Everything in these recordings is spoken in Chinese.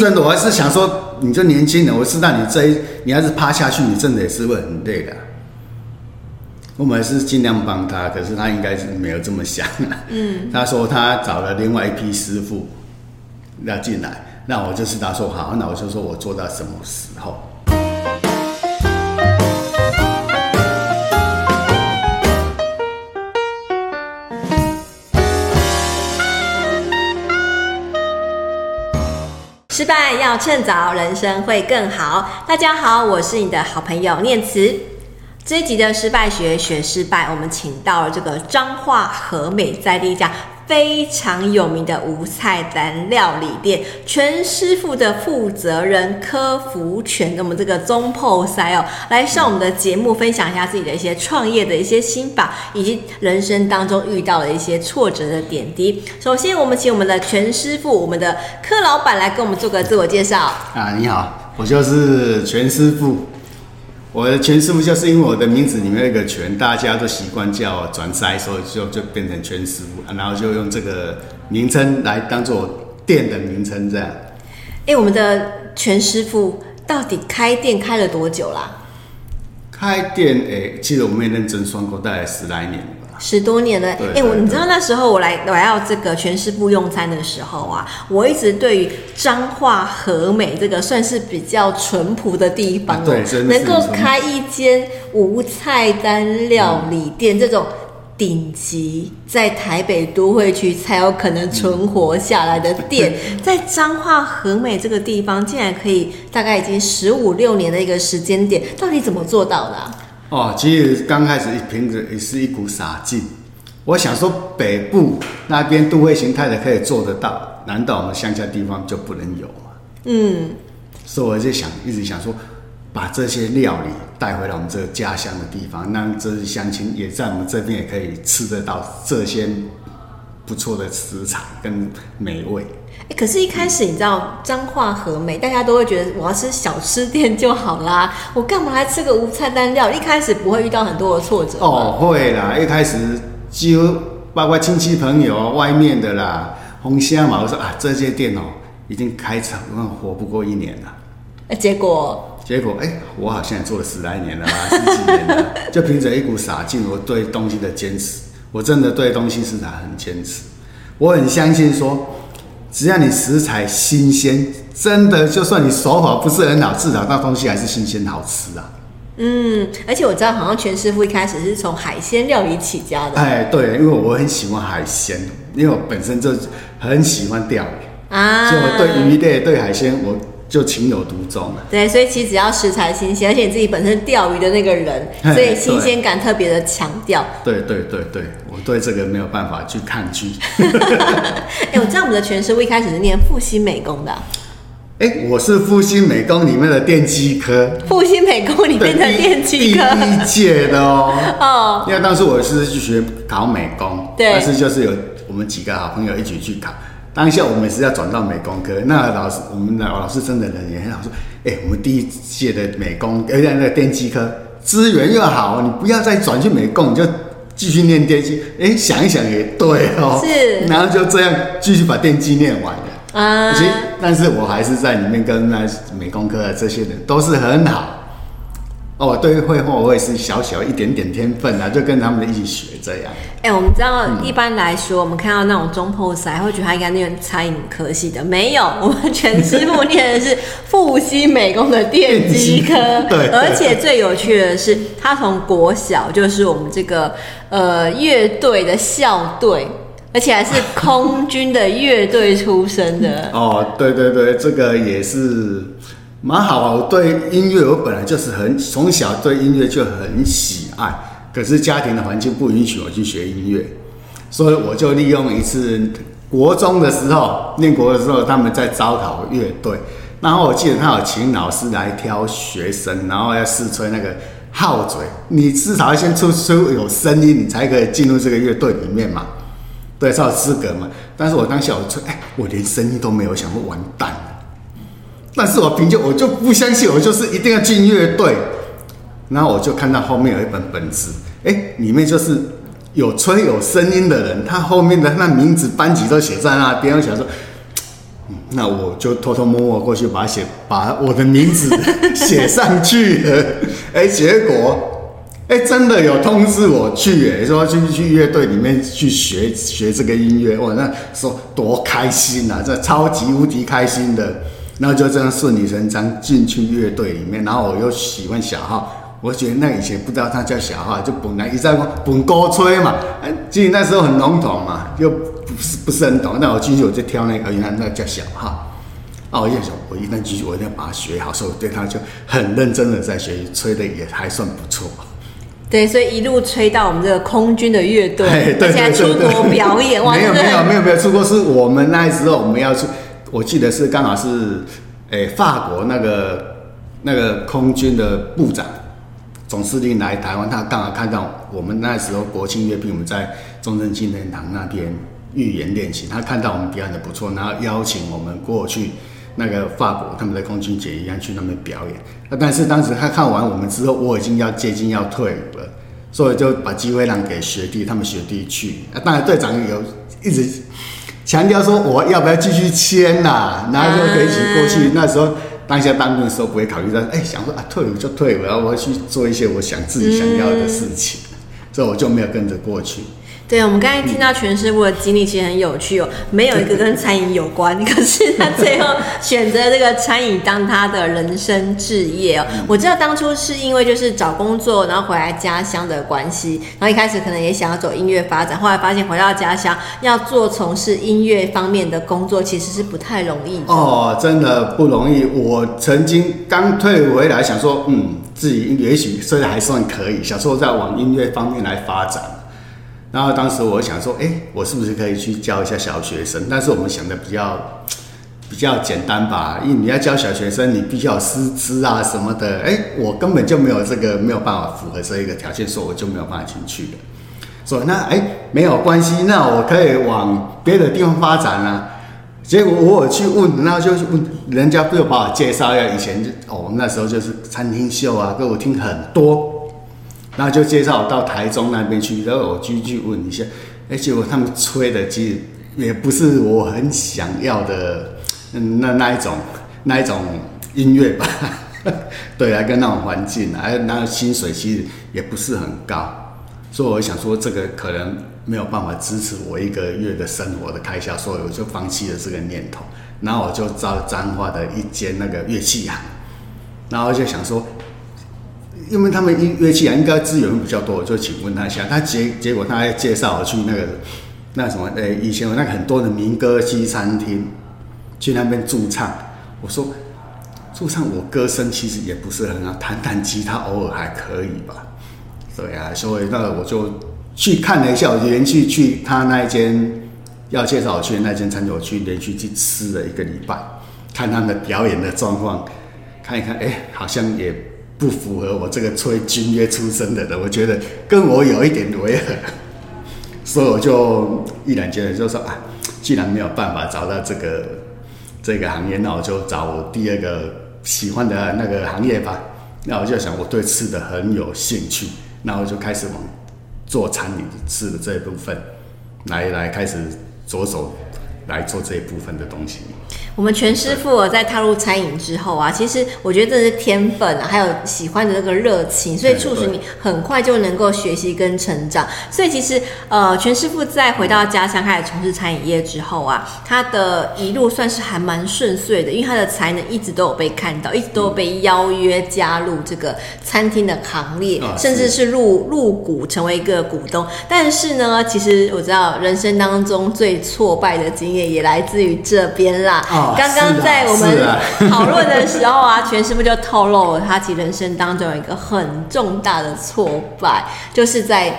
真的，我还是想说，你这年轻人，我知道你这一，你要是趴下去，你真的也是会很累的。我们还是尽量帮他，可是他应该是没有这么想。嗯，他说他找了另外一批师傅要进来，那我就是他说好，那我就说我做到什么时候。失败要趁早，人生会更好。大家好，我是你的好朋友念慈。这一集的失败学学失败，我们请到了这个彰化和美在地一家非常有名的无菜单料理店全师傅的负责人柯福全，我们这个中破塞哦，来上我们的节目分享一下自己的一些创业的一些心法，以及人生当中遇到的一些挫折的点滴。首先，我们请我们的全师傅，我们的柯老板来跟我们做个自我介绍。啊，你好，我就是全师傅。我的全师傅就是因为我的名字里面有一个全，大家都习惯叫转塞，所以就就变成全师傅，然后就用这个名称来当做店的名称这样。哎，我们的全师傅到底开店开了多久啦？开店哎，其实我们也认真算过，大概十来年。十多年了，哎，我你知道那时候我来来到这个全师傅用餐的时候啊，我一直对于彰化和美这个算是比较淳朴的地方，对，能够开一间无菜单料理店，嗯、这种顶级在台北都会区才有可能存活下来的店，嗯、在彰化和美这个地方竟然可以大概已经十五六年的一个时间点，到底怎么做到的、啊？哦，其实刚开始一瓶子也是一股傻劲。我想说，北部那边都会形态的可以做得到，难道我们乡下地方就不能有吗？嗯，所以我就想，一直想说，把这些料理带回来我们这个家乡的地方，让这些乡亲也在我们这边也可以吃得到这些不错的食材跟美味。欸、可是，一开始你知道彰化和美，大家都会觉得我要吃小吃店就好啦，我干嘛来吃个无菜单料？一开始不会遇到很多的挫折哦，会啦，一开始就包括亲戚朋友、外面的啦，红虾嘛，我说啊，这些店哦，已经开场活不过一年了。欸、结果结果哎、欸，我好像做了十来年了吧，十几年了，就凭着一股傻劲，我对东西的坚持，我真的对东西市场很坚持，我很相信说。只要你食材新鲜，真的就算你手法不是很好，至少那东西还是新鲜好吃啊。嗯，而且我知道好像全师傅一开始是从海鲜料理起家的。哎，对，因为我很喜欢海鲜，因为我本身就很喜欢钓鱼啊，所以我对鱼类、对海鲜我。就情有独钟了。对，所以其实只要食材新鲜，而且你自己本身钓鱼的那个人，所以新鲜感特别的强调。对对对对，我对这个没有办法去抗拒。哎、欸，我知道我们的全师傅一开始是念复兴美工的、啊。哎、欸，我是复兴美工里面的电机科。复兴美工里面的电机科。第一届的哦。哦。因为当时我是去学考美工，对，但是就是有我们几个好朋友一起去考。当下我们是要转到美工科，那老师，我们的老师真的人也很好，说，哎、欸，我们第一届的美工，而且那个电机科资源又好，你不要再转去美工，你就继续念电机。哎、欸，想一想也对哦，是，然后就这样继续把电机念完了啊。其实，但是我还是在里面跟那美工科的这些人都是很好。哦，对于绘画我也是小小一点点天分啊，就跟他们一起学这样。哎、欸，我们知道一般来说，嗯、我们看到那种中破赛，会觉得他应该念餐饮科系的，没有，我们全师傅念的是复兴美工的电机科。对，而且最有趣的是，他从国小就是我们这个呃乐队的校队，而且还是空军的乐队出身的。哦，对对对，这个也是。蛮好啊！我对音乐，我本来就是很从小对音乐就很喜爱，可是家庭的环境不允许我去学音乐，所以我就利用一次国中的时候，念国的时候，他们在招考乐队，然后我记得他有请老师来挑学生，然后要试吹那个号嘴，你至少要先出出有声音，你才可以进入这个乐队里面嘛，对，才有资格嘛。但是我当时我吹，哎，我连声音都没有，想说完蛋。但是我凭借我就不相信，我就是一定要进乐队。然后我就看到后面有一本本子，哎，里面就是有吹有声音的人，他后面的那名字、班级都写在那边。我想说，那我就偷偷摸摸过去把写把我的名字写上去了，哎、结果哎、真的有通知我去，哎，说去去乐队里面去学学这个音乐，哇那说多开心啊，这超级无敌开心的，然后就这样顺理成章进去乐队里面，然后我又喜欢小号，我觉得那以前不知道他叫小号，就本来一直在本歌吹嘛，哎，其实那时候很笼统嘛，又。不是不是很懂，那我进去我就挑那个，原来那叫小号。啊，我就想，我一旦进去，我一定要把它学好，所以我对它就很认真的在学习，吹的也还算不错。对，所以一路吹到我们这个空军的乐队，而且还出国表演。没有没有没有没有出国，是我们那时候我们要去，我记得是刚好是，诶、法国那个那个空军的部长总司令来台湾，他刚好看到我们那时候国庆阅兵，我们在中正纪念堂那边。预演练习，他看到我们表演的不错，然后邀请我们过去那个法国他们的空军节一样去那边表演。那但是当时他看完我们之后，我已经要接近要退伍了，所以就把机会让给学弟，他们学弟去。啊，当然队长有一直强调说我要不要继续签呐，然后就可以一起过去。那时候当下当兵的时候不会考虑到，哎，想说啊退伍就退伍，然后我要去做一些我想自己想要的事情，所以我就没有跟着过去。对，我们刚才听到全师傅的经历其实很有趣哦，没有一个跟餐饮有关，可是他 最后选择这个餐饮当他的人生置业哦。我知道当初是因为就是找工作，然后回来家乡的关系，然后一开始可能也想要走音乐发展，后来发现回到家乡要做从事音乐方面的工作，其实是不太容易的哦，真的不容易。我曾经刚退回来，想说，嗯，自己也许虽然还算可以，想说再往音乐方面来发展。然后当时我想说，哎，我是不是可以去教一下小学生？但是我们想的比较比较简单吧，因为你要教小学生，你必须要师资啊什么的。哎，我根本就没有这个，没有办法符合这一个条件，所以我就没有办法进去了。说那哎没有关系，那我可以往别的地方发展啊。结果我去问，然后就问人家，又把我介绍一下，以前就哦那时候就是餐厅秀啊，歌舞厅很多。然后就介绍我到台中那边去，然后我继续问一下，哎，结果他们吹的其实也不是我很想要的，嗯，那那一种那一种音乐吧，对啊，跟那种环境啊，还有那薪水其实也不是很高，所以我想说这个可能没有办法支持我一个月的生活的开销，所以我就放弃了这个念头，然后我就到彰化的一间那个乐器行，然后就想说。因为他们乐乐器啊，应该资源比较多，就请问他一下。他结结果他还介绍我去那个那什么，呃，以前有那个很多的民歌西餐厅，去那边驻唱。我说驻唱，我歌声其实也不是很好，弹弹吉他偶尔还可以吧。对啊，所以那我就去看了一下，我就连续去他那一间要介绍我去那间餐厅，我去连续去吃了一个礼拜，看他们的表演的状况，看一看，哎，好像也。不符合我这个吹军乐出身的人，我觉得跟我有一点违和，所以我就毅然决然就说啊，既然没有办法找到这个这个行业，那我就找我第二个喜欢的那个行业吧。那我就想，我对吃的很有兴趣，那我就开始往做餐饮吃的这一部分来来开始着手来做这一部分的东西。我们全师傅在踏入餐饮之后啊，其实我觉得这是天分啊，还有喜欢的那个热情，所以促使你很快就能够学习跟成长。所以其实呃，全师傅在回到家乡开始从事餐饮业之后啊，他的一路算是还蛮顺遂的，因为他的才能一直都有被看到，一直都有被邀约加入这个餐厅的行列，甚至是入入股成为一个股东。但是呢，其实我知道人生当中最挫败的经验也来自于这边啦。哦刚刚在我们讨论的时候啊，全师傅就透露了他其人生当中有一个很重大的挫败，就是在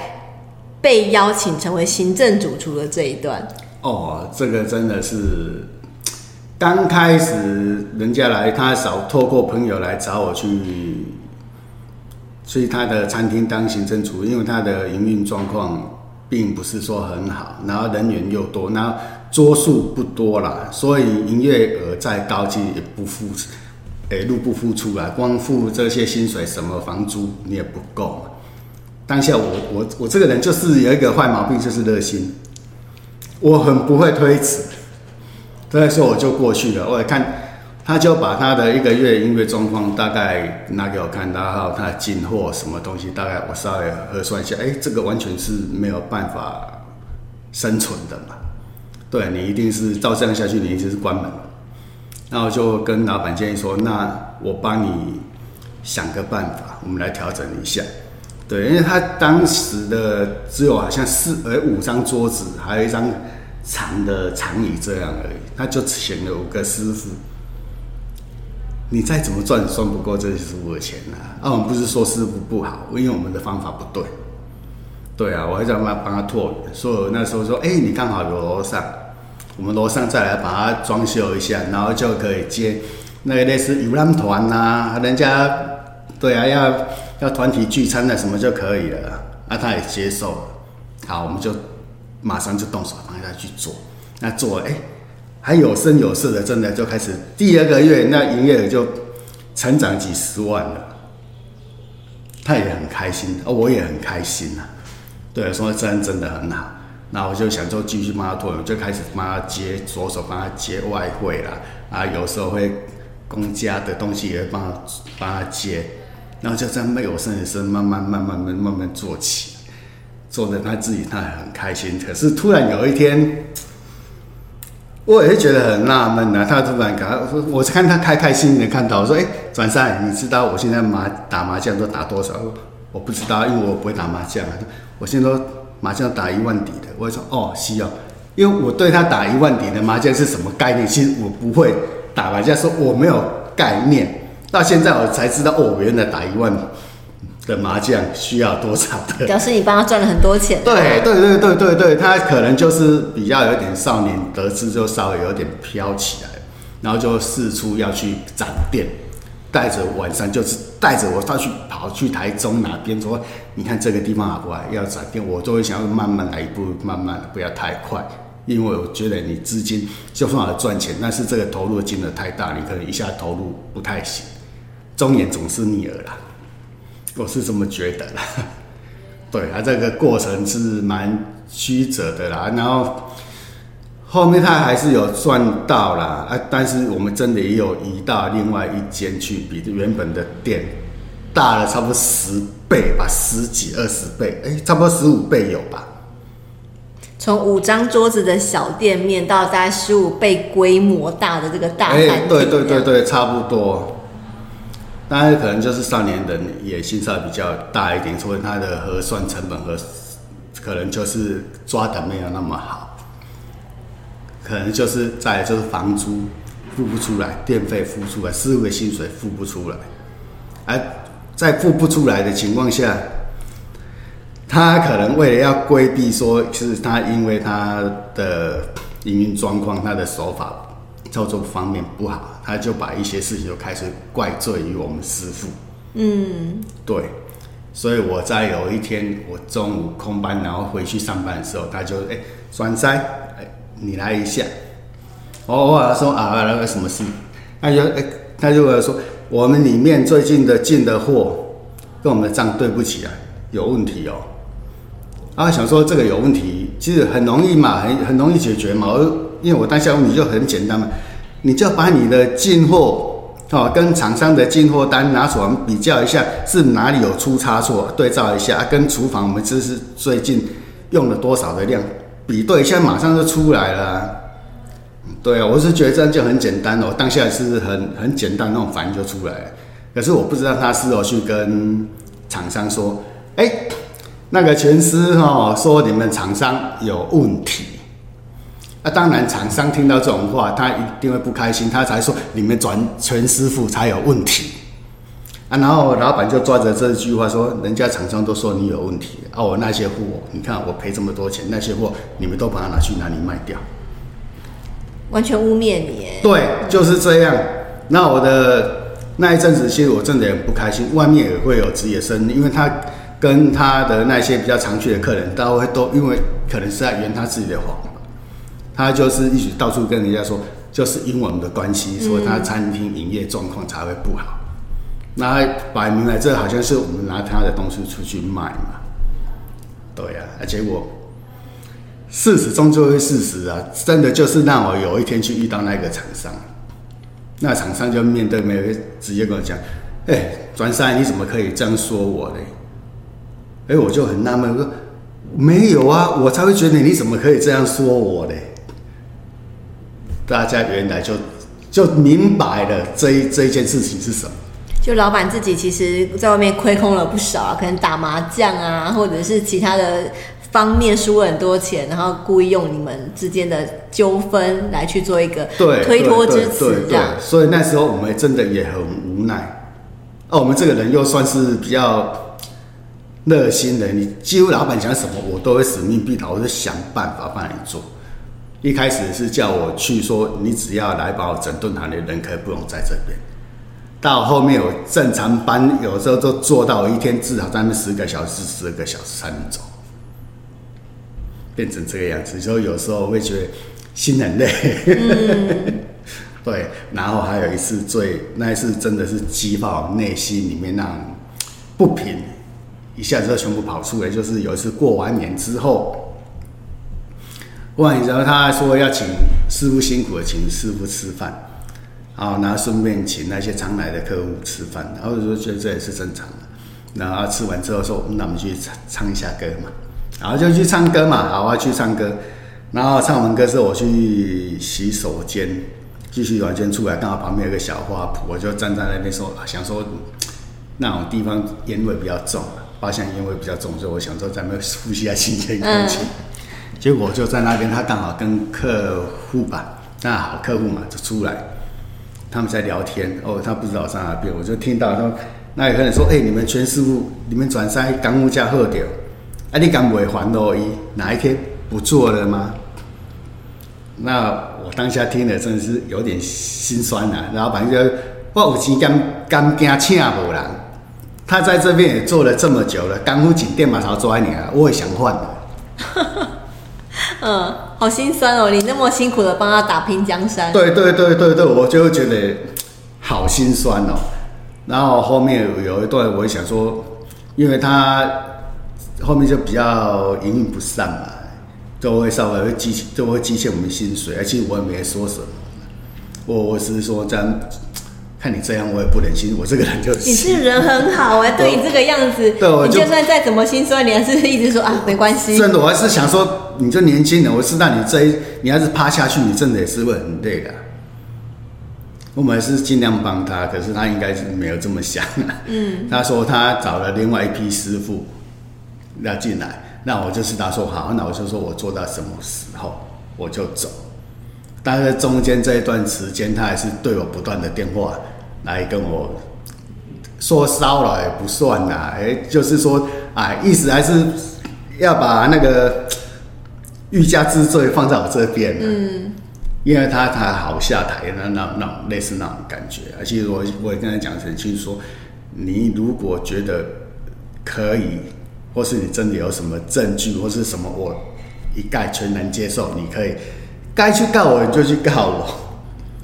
被邀请成为行政主厨的这一段。哦，这个真的是刚开始人家来，他少透过朋友来找我去去他的餐厅当行政厨，因为他的营运状况并不是说很好，然后人员又多，然后。桌数不多啦，所以营业额再高，其实也不付，诶，入不敷出来，光付这些薪水，什么房租你也不够。当下我我我这个人就是有一个坏毛病，就是热心，我很不会推辞，所以我就过去了。我也看，他就把他的一个月音乐状况大概拿给我看，然后他进货什么东西，大概我稍微核算一下，哎，这个完全是没有办法生存的嘛。对，你一定是照这样下去，你一定是关门。了。那我就跟老板建议说，那我帮你想个办法，我们来调整一下。对，因为他当时的只有好像四呃五张桌子，还有一张长的长椅这样而已，他就请了五个师傅。你再怎么赚，赚不过这些师傅的钱呐、啊。啊，我们不是说师傅不好，因为我们的方法不对。对啊，我还在帮他帮他拓，所以那时候说，哎，你刚好有楼上，我们楼上再来把它装修一下，然后就可以接那个类似游览团呐，人家对啊要。要团体聚餐的什么就可以了，那、他也接受了。好，我们就马上就动手帮他去做。那做，哎、还有声有色的，真的就开始第二个月，那营业额就成长几十万了。他也很开心，哦，我也很开心呐。对，说真真的很好。那我就想说继续帮他做，我就开始帮他接，左手帮他接外汇啦。啊，有时候会公家的东西也会帮他帮他接。然后就这样没有声有声，慢慢慢慢慢慢慢做起，做的他自己他很开心。可是突然有一天，我也是觉得很纳闷呐。他突然赶快说，我看他开开心心的看到，我说：“哎，转山，你知道我现在麻打麻将都打多少？”我不知道，因为我不会打麻将。我现在都麻将打一万底的。我说：“哦，需要，因为我对他打一万底的麻将是什么概念？其实我不会打麻将，说我没有概念。”到现在我才知道哦，原来打一万的麻将需要多少的？表示你帮他赚了很多钱。对对对对对对，他可能就是比较有点少年得志，就稍微有点飘起来，然后就四处要去展店，带着晚上就是带着我到去跑去台中哪边说，你看这个地方好不好？要展店，我都会想要慢慢来一步，慢慢不要太快，因为我觉得你资金就算好赚钱，但是这个投入金额太大，你可能一下投入不太行。忠言总是逆耳啦，我是这么觉得啦。对啊，这个过程是蛮曲折的啦。然后后面他还是有赚到啦，啊，但是我们真的也有移到另外一间去，比原本的店大了差不多十倍吧，十几二十倍，哎，差不多十五倍有吧。从五张桌子的小店面到大概十五倍规模大的这个大餐厅，对对对对，差不多。当然，可能就是少年人野心稍微比较大一点，所以他的核算成本和可能就是抓的没有那么好，可能就是再来就是房租付不出来，电费付不出来，师傅的薪水付不出来，而在付不出来的情况下，他可能为了要规避说，其实他因为他的营运状况，他的手法。操作方面不好，他就把一些事情就开始怪罪于我们师傅。嗯，对，所以我在有一天我中午空班，然后回去上班的时候，他就哎，栓塞，哎，你来一下。哦，我说啊，那个什么事？他就哎，他就会说，我们里面最近的进的货跟我们的账对不起来，有问题哦。啊，想说这个有问题，其实很容易嘛，很很容易解决嘛。而因为我当下问题就很简单嘛，你就把你的进货哦跟厂商的进货单拿出来比较一下，是哪里有出差错，对照一下，跟厨房我们这是最近用了多少的量，比对一下，马上就出来了。对啊，我是觉得这样就很简单哦，当下是很很简单那种反应就出来了。可是我不知道他是否去跟厂商说，哎，那个全师哦说你们厂商有问题。啊，当然，厂商听到这种话，他一定会不开心，他才说你们转全师傅才有问题啊。然后老板就抓着这句话说，人家厂商都说你有问题啊，我那些货，你看我赔这么多钱，那些货你们都把它拿去哪里卖掉？完全污蔑你。对，就是这样。那我的那一阵子，其实我真的很不开心，外面也会有职业生，因为他跟他的那些比较常去的客人，他会都因为可能是在圆他自己的谎。他就是一直到处跟人家说，就是因为我们的关系，所以他餐厅营业状况才会不好。那摆明了，这好像是我们拿他的东西出去卖嘛。对呀，啊，结果事实终究是事实啊，真的就是让我有一天去遇到那个厂商，那厂商就面对面直接跟我讲：“哎、欸，转山，你怎么可以这样说我呢？”哎、我就很纳闷，我说：“没有啊，我才会觉得你怎么可以这样说我呢？”大家原来就就明白了这一这一件事情是什么。就老板自己其实在外面亏空了不少啊，可能打麻将啊，或者是其他的方面输了很多钱，然后故意用你们之间的纠纷来去做一个推脱之词，这样。所以那时候我们真的也很无奈。哦，我们这个人又算是比较热心的，你几乎老板讲什么，我都会使命必达，我就想办法帮你做。一开始是叫我去说，你只要来把我整顿好，你人可以不用在这边。到后面有正常班，有时候都做到一天至少在那十个小时、十二个小时才能走，变成这个样子。所以有时候会觉得心很累。嗯、对，然后还有一次最那一次真的是激爆内心里面那种不平，一下子就全部跑出来。就是有一次过完年之后。过完年之后，他还说要请师傅辛苦了，请师傅吃饭，啊，然后顺便请那些常来的客户吃饭，然后我就觉得这也是正常的。然后吃完之后说，那我们去唱唱一下歌嘛，然后就去唱歌嘛，好啊，去唱歌。然后唱完歌之后，我去洗手间，继续完全出来，刚好旁边有个小花圃，我就站在那边说，想说那种地方烟味比较重，包厢烟味比较重，所以我想说咱们呼吸一下新鲜空气。嗯结果就在那边，他刚好跟客户吧，那好客户嘛，就出来，他们在聊天。哦，他不知道在哪边，我就听到说，那有个人说：“哎、你们全师傅，你们转山刚物价好掉，啊，你敢不会还多一？哪一天不做了吗？”那我当下听了，真的是有点心酸呐、啊。然后反正就我有钱敢敢惊请无人，他在这边也做了这么久了，刚物景店马上抓你啊，我也想换了。嗯，好心酸哦！你那么辛苦的帮他打拼江山，对对对对对，我就觉得好心酸哦。然后后面有一段，我想说，因为他后面就比较营运不善嘛，就会稍微会积就会积欠我们薪水，而且我也没说什么，我我是说这样。看你这样，我也不忍心。我这个人就你是人很好哎、欸，对你这个样子，对，我就你就算再怎么心酸，你还是一直说啊，没关系。真的，我还是想说，你这年轻人，我知道你这一，你要是趴下去，你真的也是会很累的。我们还是尽量帮他，可是他应该是没有这么想。嗯，他说他找了另外一批师傅要进来，那我就是他说好，那我就说我做到什么时候我就走。但是中间这一段时间，他还是对我不断的电话来跟我说骚扰也不算啦，哎，就是说，哎，意思还是要把那个欲加之罪放在我这边，嗯，因为他他好下台，那那那类似那种感觉，而且我我也跟他讲很清楚，说你如果觉得可以，或是你真的有什么证据或是什么，我一概全能接受，你可以。该去告我，你就去告我。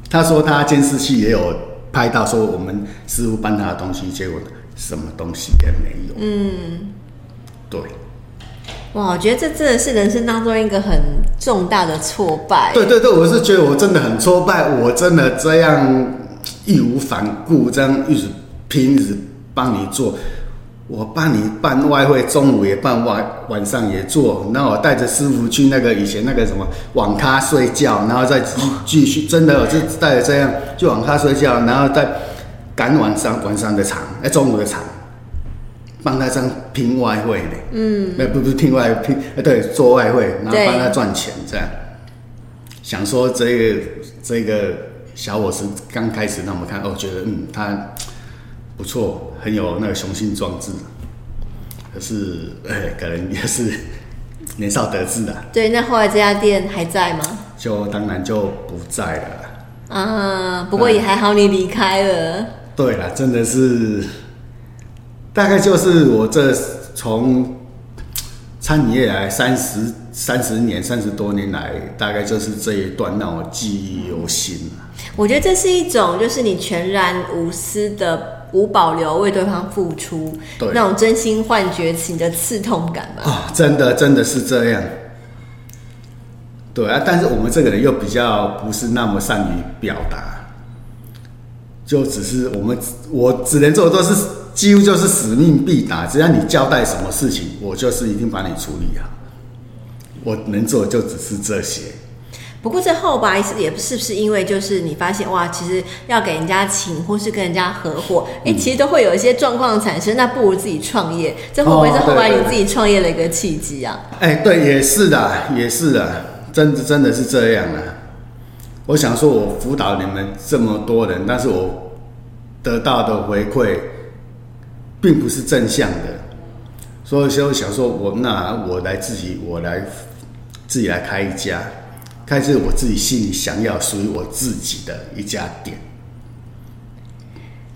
他说他监视器也有拍到，说我们师傅搬他的东西，结果什么东西也没有。嗯，对。哇，我觉得这真的是人生当中一个很重大的挫败。对对对，我是觉得我真的很挫败，我真的这样义无反顾，这样一直拼，一直帮你做。我帮你办外汇，中午也办，晚晚上也做。然后我带着师傅去那个以前那个什么网咖睡觉，然后再继续。真的，我就带着这样去网咖睡觉，然后再赶晚上晚上的场，哎，中午的场，帮他这样拼外汇的。嗯，那不是拼外拼，哎，对，做外汇，然后帮他赚钱这样。想说这个这个小伙子刚开始，那我们看，哦，觉得嗯他。不错，很有那个雄心壮志，可是哎，可能也是年少得志的。对，那后来这家店还在吗？就当然就不在了。啊，不过也还好，你离开了。嗯、对了，真的是，大概就是我这从餐饮业来三十三十年、三十多年来，大概就是这一段让我记忆犹新。我觉得这是一种，就是你全然无私的。无保留为对方付出，对那种真心换绝情的刺痛感吧。啊、哦，真的真的是这样。对啊，但是我们这个人又比较不是那么善于表达，就只是我们我只能做的都是几乎就是使命必达，只要你交代什么事情，我就是一定把你处理好。我能做的就只是这些。不过这后吧，也不是不是因为就是你发现哇，其实要给人家请或是跟人家合伙，哎、嗯，其实都会有一些状况产生，那不如自己创业，这会不会是后来你自己创业的一个契机啊？哎、哦，对，也是的，也是的，真的真的是这样的。我想说，我辅导你们这么多人，但是我得到的回馈并不是正向的，所以说我想说我那我来自己，我来自己来开一家。开始我自己心里想要属于我自己的一家店。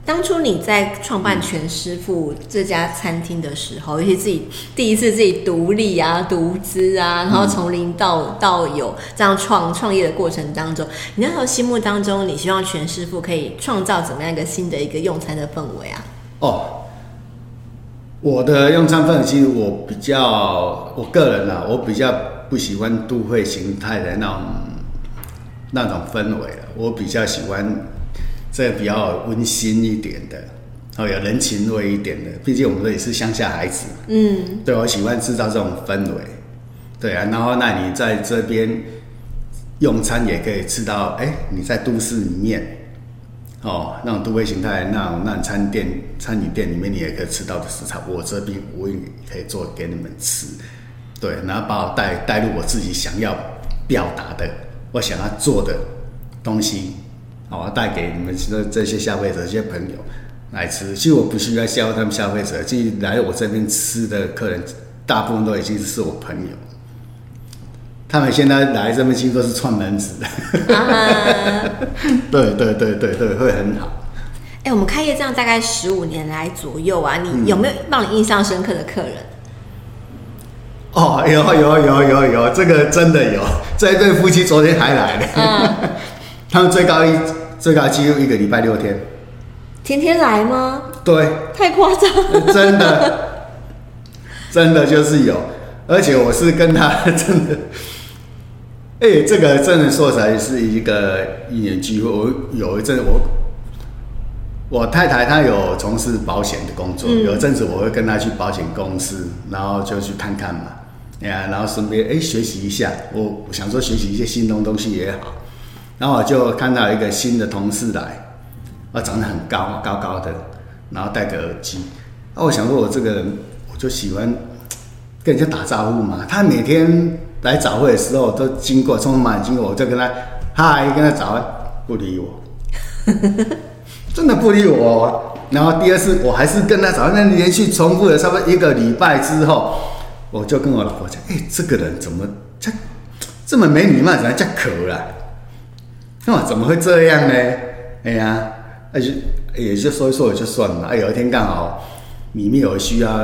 当初你在创办全师傅这家餐厅的时候，尤其自己第一次自己独立啊、独资啊，然后从零到到有这样创创业的过程当中，你那时候心目当中，你希望全师傅可以创造怎么样一个新的一个用餐的氛围啊？哦，我的用餐氛围其实我比较，我个人啊，我比较。不喜欢都会形态的那种那种氛围，我比较喜欢这比较温馨一点的，哦，有人情味一点的。毕竟我们这也是乡下孩子，嗯，对，我喜欢制造这种氛围，对啊。然后，那你在这边用餐也可以吃到，哎，你在都市里面，哦，那种都会形态那种那种餐店、餐饮店里面，你也可以吃到的食材，我这边我也可以做给你们吃。对，然后把我带带入我自己想要表达的，我想要做的东西，好，带给你们这这些消费者、这些朋友来吃。其实我不需要销他们消费者，其实来我这边吃的客人，大部分都已经是我朋友。他们现在来这边其实都是串门子的。啊、对对对对对，会很好。哎，我们开业这样大概十五年来左右啊，你有没有让你印象深刻的客人？哦，有有有有有，这个真的有，这一对夫妻昨天还来了，嗯、他们最高一最高纪录一个礼拜六天，天天来吗？对，太夸张了，真的，真的就是有，而且我是跟他 真的，哎、欸，这个真的说起来是一个一年机会。我有一阵我我太太她有从事保险的工作，嗯、有一阵子我会跟她去保险公司，然后就去看看嘛。呀，然后顺便哎学习一下，我我想说学习一些新东东西也好，然后我就看到一个新的同事来，啊长得很高高高的，然后戴个耳机，啊我想说我这个人我就喜欢跟人家打招呼嘛，他每天来早会的时候都经过，匆匆忙忙经过，我就跟他嗨跟他早安，不理我，真的不理我，然后第二次我还是跟他早，那连续重复了差不多一个礼拜之后。我就跟我老婆讲，哎、欸，这个人怎么这这么没礼貌，怎么叫壳了？哇，怎么会这样呢？哎呀，而且也就说一说也就算了。哎，有一天刚好里面有需要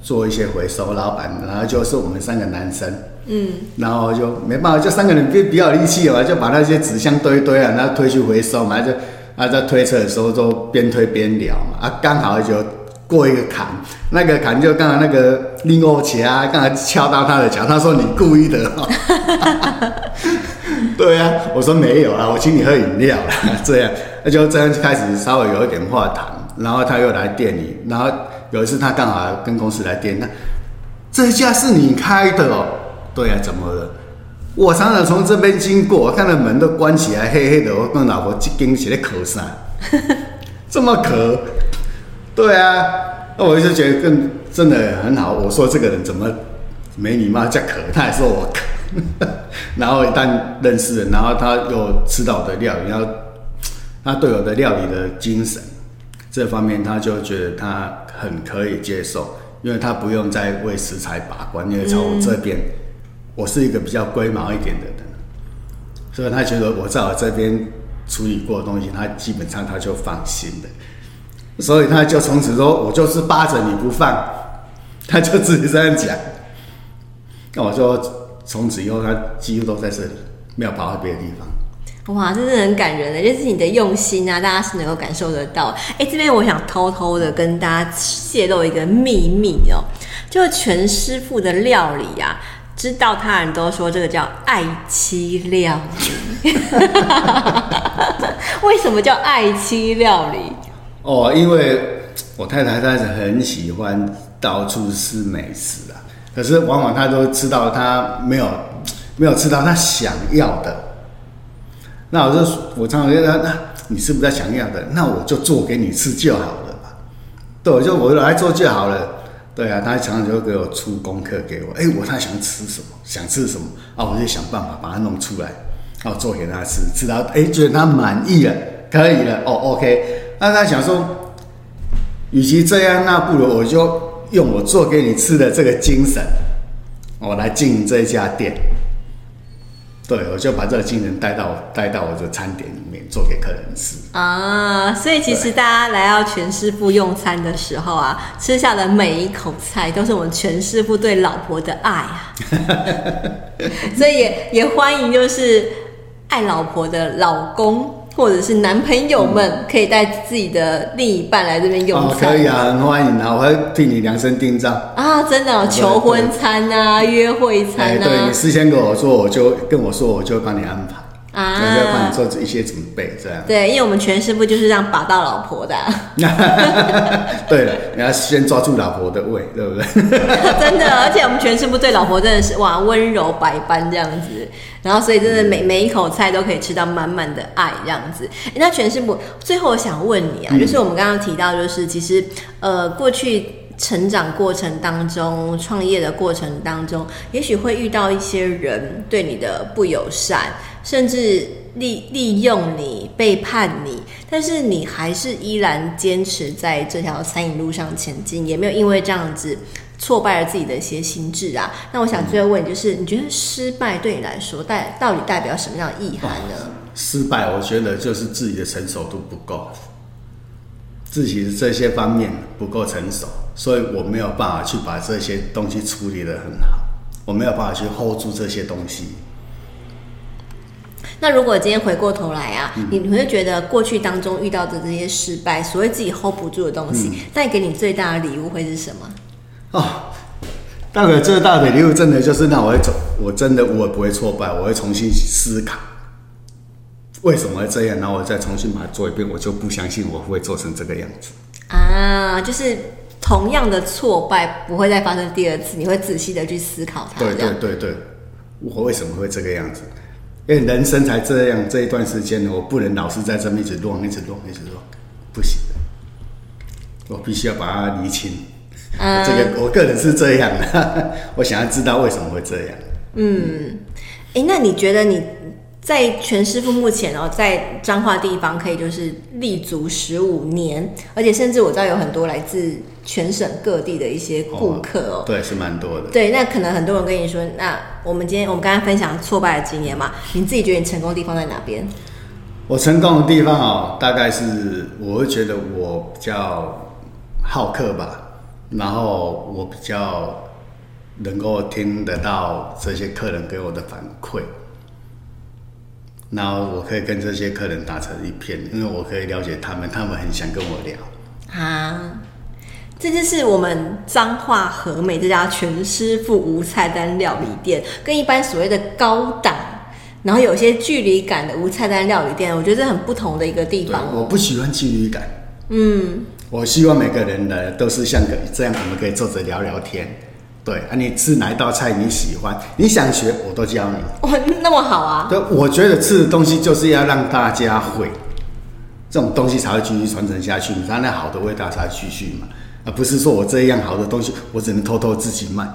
做一些回收，老板，然后就是我们三个男生，嗯，然后就没办法，就三个人比比较有力气嘛，就把那些纸箱堆一堆啊，然后推去回收嘛，就啊在推车的时候就边推边聊嘛，啊，刚好就。过一个坎，那个坎就刚才那个拎欧奇啊，刚才敲到他的脚，他说你故意的。对、啊，我说没有啊，我请你喝饮料啦，这样，那就这样开始稍微有一点话谈，然后他又来店里，然后有一次他刚好跟公司来店，那这家是你开的哦？对、啊，怎么了？我常常从这边经过，我看到门都关起来，黑黑的，我跟老婆一惊起来咳嗽，这么咳。对啊，那我就觉得更真的很好。我说这个人怎么没礼貌，叫可，他还说我可。然后一旦认识了，然后他又吃到我的料理，然后他对我的料理的精神这方面，他就觉得他很可以接受，因为他不用再为食材把关，因为从我这边，我是一个比较龟毛一点的人，所以他觉得我在我这边处理过的东西，他基本上他就放心的。所以他就从此说：“我就是扒着你不放。”他就自己这样讲。那我说：“从此以后，他几乎都在这里，没有跑到别的地方。”哇，真的很感人的，就是你的用心啊，大家是能够感受得到。哎，这边我想偷偷的跟大家泄露一个秘密哦，就全师傅的料理啊。知道他人都说这个叫爱妻料理。为什么叫爱妻料理？哦，因为我太太她是很喜欢到处吃美食啊，可是往往她都吃到她没有没有吃到她想要的。那我就我常常觉得，那你是不是在想要的？那我就做给你吃就好了吧。对，我就我来做就好了。对啊，他常常就会给我出功课给我。哎，我他想吃什么，想吃什么啊，我就想办法把它弄出来，然后做给他吃，吃到哎觉得他满意了，可以了，哦，OK。那他想说，与其这样，那不如我就用我做给你吃的这个精神，我来经营这一家店。对，我就把这个精神带到带到我的餐点里面，做给客人吃啊。所以其实大家来到全师傅用餐的时候啊，吃下的每一口菜都是我们全师傅对老婆的爱啊。所以也也欢迎就是爱老婆的老公。或者是男朋友们可以带自己的另一半来这边用餐。哦，可以啊，很欢迎啊，我会替你量身定造啊，真的，哦，求婚餐啊，约会餐啊，对，你事先跟我说，我就跟我说，我就会帮你安排。啊，我要帮你做一些准备，这样。对，因为我们全师傅就是这样把到老婆的、啊。对了，你要先抓住老婆的胃，对不对？真的，而且我们全师傅对老婆真的是哇，温柔百般这样子。然后，所以真的每每一口菜都可以吃到满满的爱这样子。那全师傅，最后我想问你啊，就是我们刚刚提到，就是其实呃过去成长过程当中、创业的过程当中，也许会遇到一些人对你的不友善。甚至利利用你、背叛你，但是你还是依然坚持在这条餐饮路上前进，也没有因为这样子挫败了自己的一些心智啊。那我想最后问你，就是你觉得失败对你来说代到底代表什么样的意涵呢？失败，我觉得就是自己的成熟度不够，自己的这些方面不够成熟，所以我没有办法去把这些东西处理得很好，我没有办法去 hold 住这些东西。那如果今天回过头来啊，你、你会觉得过去当中遇到的这些失败，所谓自己 hold 不住的东西，带、嗯、给你最大的礼物会是什么？哦，大概最大的礼物真的就是那我会走，我真的我也不会挫败，我会重新思考为什么会这样，然后我再重新把它做一遍，我就不相信我会做成这个样子。啊，就是同样的挫败不会再发生第二次，你会仔细的去思考它。对对对对，我为什么会这个样子？因为人生才这样，这一段时间我不能老是在这么一直乱，一直乱，一直乱，不行的。我必须要把它理清。嗯，这个我个人是这样的，我想要知道为什么会这样。嗯，哎，那你觉得你在全师傅目前哦，在彰化地方可以就是立足十五年，而且甚至我知道有很多来自。全省各地的一些顾客哦，对，是蛮多的。对，那可能很多人跟你说，那我们今天我们刚刚分享挫败的经验嘛，你自己觉得你成功的地方在哪边？我成功的地方哦，大概是我会觉得我比较好客吧，然后我比较能够听得到这些客人给我的反馈，然后我可以跟这些客人打成一片，因为我可以了解他们，他们很想跟我聊啊。这就是我们彰化和美这家全师傅无菜单料理店，跟一般所谓的高档，然后有些距离感的无菜单料理店，我觉得这很不同的一个地方。我不喜欢距离感，嗯，我希望每个人呢都是像个这样，我们可以坐着聊聊天。对啊，你吃哪一道菜你喜欢，你想学我都教你。哇，那么好啊！对，我觉得吃的东西就是要让大家会，这种东西才会继续传承下去，你才那好的味道才会继续嘛。而不是说我这样好的东西，我只能偷偷自己卖。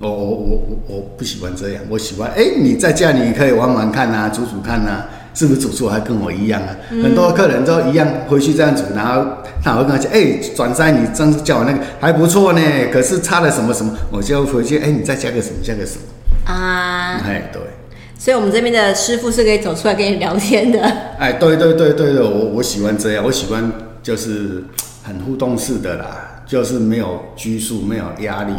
我我我我我不喜欢这样，我喜欢哎、欸，你在家里可以玩玩看呐、啊，煮煮看呐、啊，是不是煮出还跟我一样啊？嗯、很多客人都一样，回去这样煮，然后他会跟他讲，哎、欸，转山你真叫我那个还不错呢，可是差了什么什么，我就回去，哎、欸，你再加个什么，加个什么啊？哎，对。所以，我们这边的师傅是可以走出来跟你聊天的。哎，对对对对对，我我喜欢这样，我喜欢就是很互动式的啦。就是没有拘束，没有压力，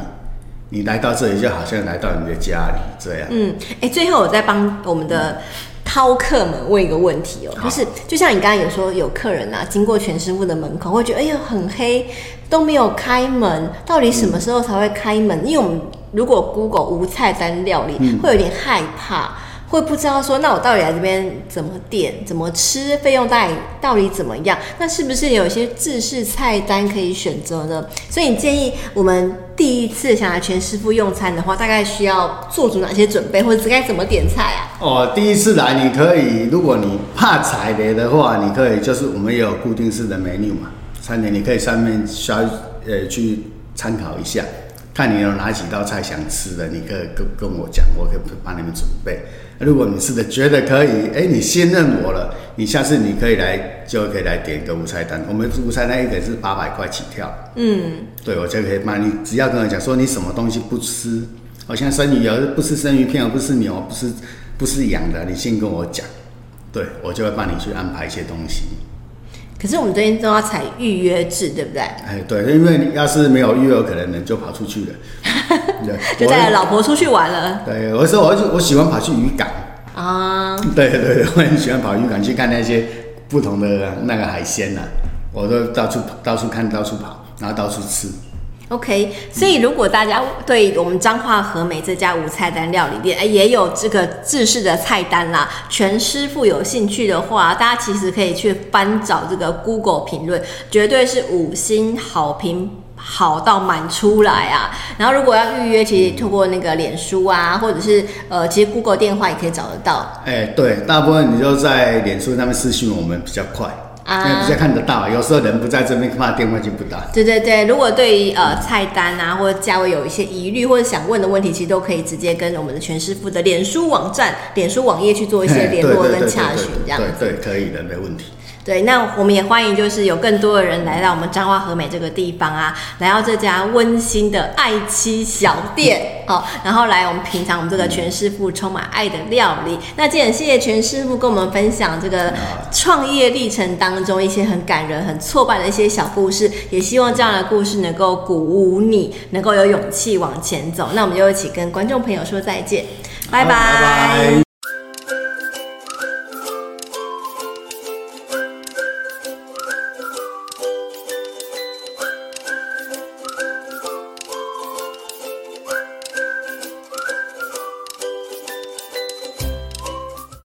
你来到这里就好像来到你的家里这样。嗯，哎、欸，最后我再帮我们的饕客们问一个问题哦、喔，就是就像你刚刚有说有客人啊，经过全师傅的门口，会觉得哎呦很黑，都没有开门，到底什么时候才会开门？嗯、因为我们如果 Google 无菜单料理，嗯、会有点害怕。会不知道说，那我到底来这边怎么点、怎么吃，费用到底到底怎么样？那是不是有一些制式菜单可以选择呢？所以你建议我们第一次想来全师傅用餐的话，大概需要做足哪些准备，或者该怎么点菜啊？哦，第一次来你可以，如果你怕踩雷的话，你可以就是我们有固定式的 menu 嘛，餐点你可以上面稍呃去参考一下。看你有哪几道菜想吃的，你可以跟跟我讲，我可以帮你们准备。如果你吃的觉得可以，哎，你信任我了，你下次你可以来，就可以来点一个无菜单。我们无菜单一个是八百块起跳。嗯，对，我就可以帮你，只要跟我讲说你什么东西不吃，好像生鱼有，不吃生鱼片，不吃牛，不吃不是羊的，你先跟我讲，对，我就会帮你去安排一些东西。可是我们最近都要采预约制，对不对？哎，对，因为你要是没有预约，可能人就跑出去了，对，就带着老婆出去玩了。对，我说我我喜欢跑去渔港啊，对对对，我很喜欢跑渔港去看那些不同的那个海鲜呐、啊，我都到处到处看，到处跑，然后到处吃。OK，所以如果大家对我们彰化和美这家无菜单料理店，哎也有这个制式的菜单啦，全师傅有兴趣的话，大家其实可以去翻找这个 Google 评论，绝对是五星好评，好到满出来啊！然后如果要预约，其实透过那个脸书啊，或者是呃，其实 Google 电话也可以找得到。哎，对，大部分你就在脸书上面私讯我们比较快。啊，比较看得到，有时候人不在这边，怕电话就不到。对对对，如果对于呃菜单啊或者价位有一些疑虑或者想问的问题，其实都可以直接跟我们的全师傅的脸书网站、脸书网页去做一些联络跟洽询，这样子。对，对，可以的，没问题。对，那我们也欢迎，就是有更多的人来到我们彰化和美这个地方啊，来到这家温馨的爱妻小店，好、哦，然后来我们品尝我们这个全师傅充满爱的料理。那今天谢谢全师傅跟我们分享这个创业历程当中一些很感人、很挫败的一些小故事，也希望这样的故事能够鼓舞你，能够有勇气往前走。那我们就一起跟观众朋友说再见，拜拜。拜拜。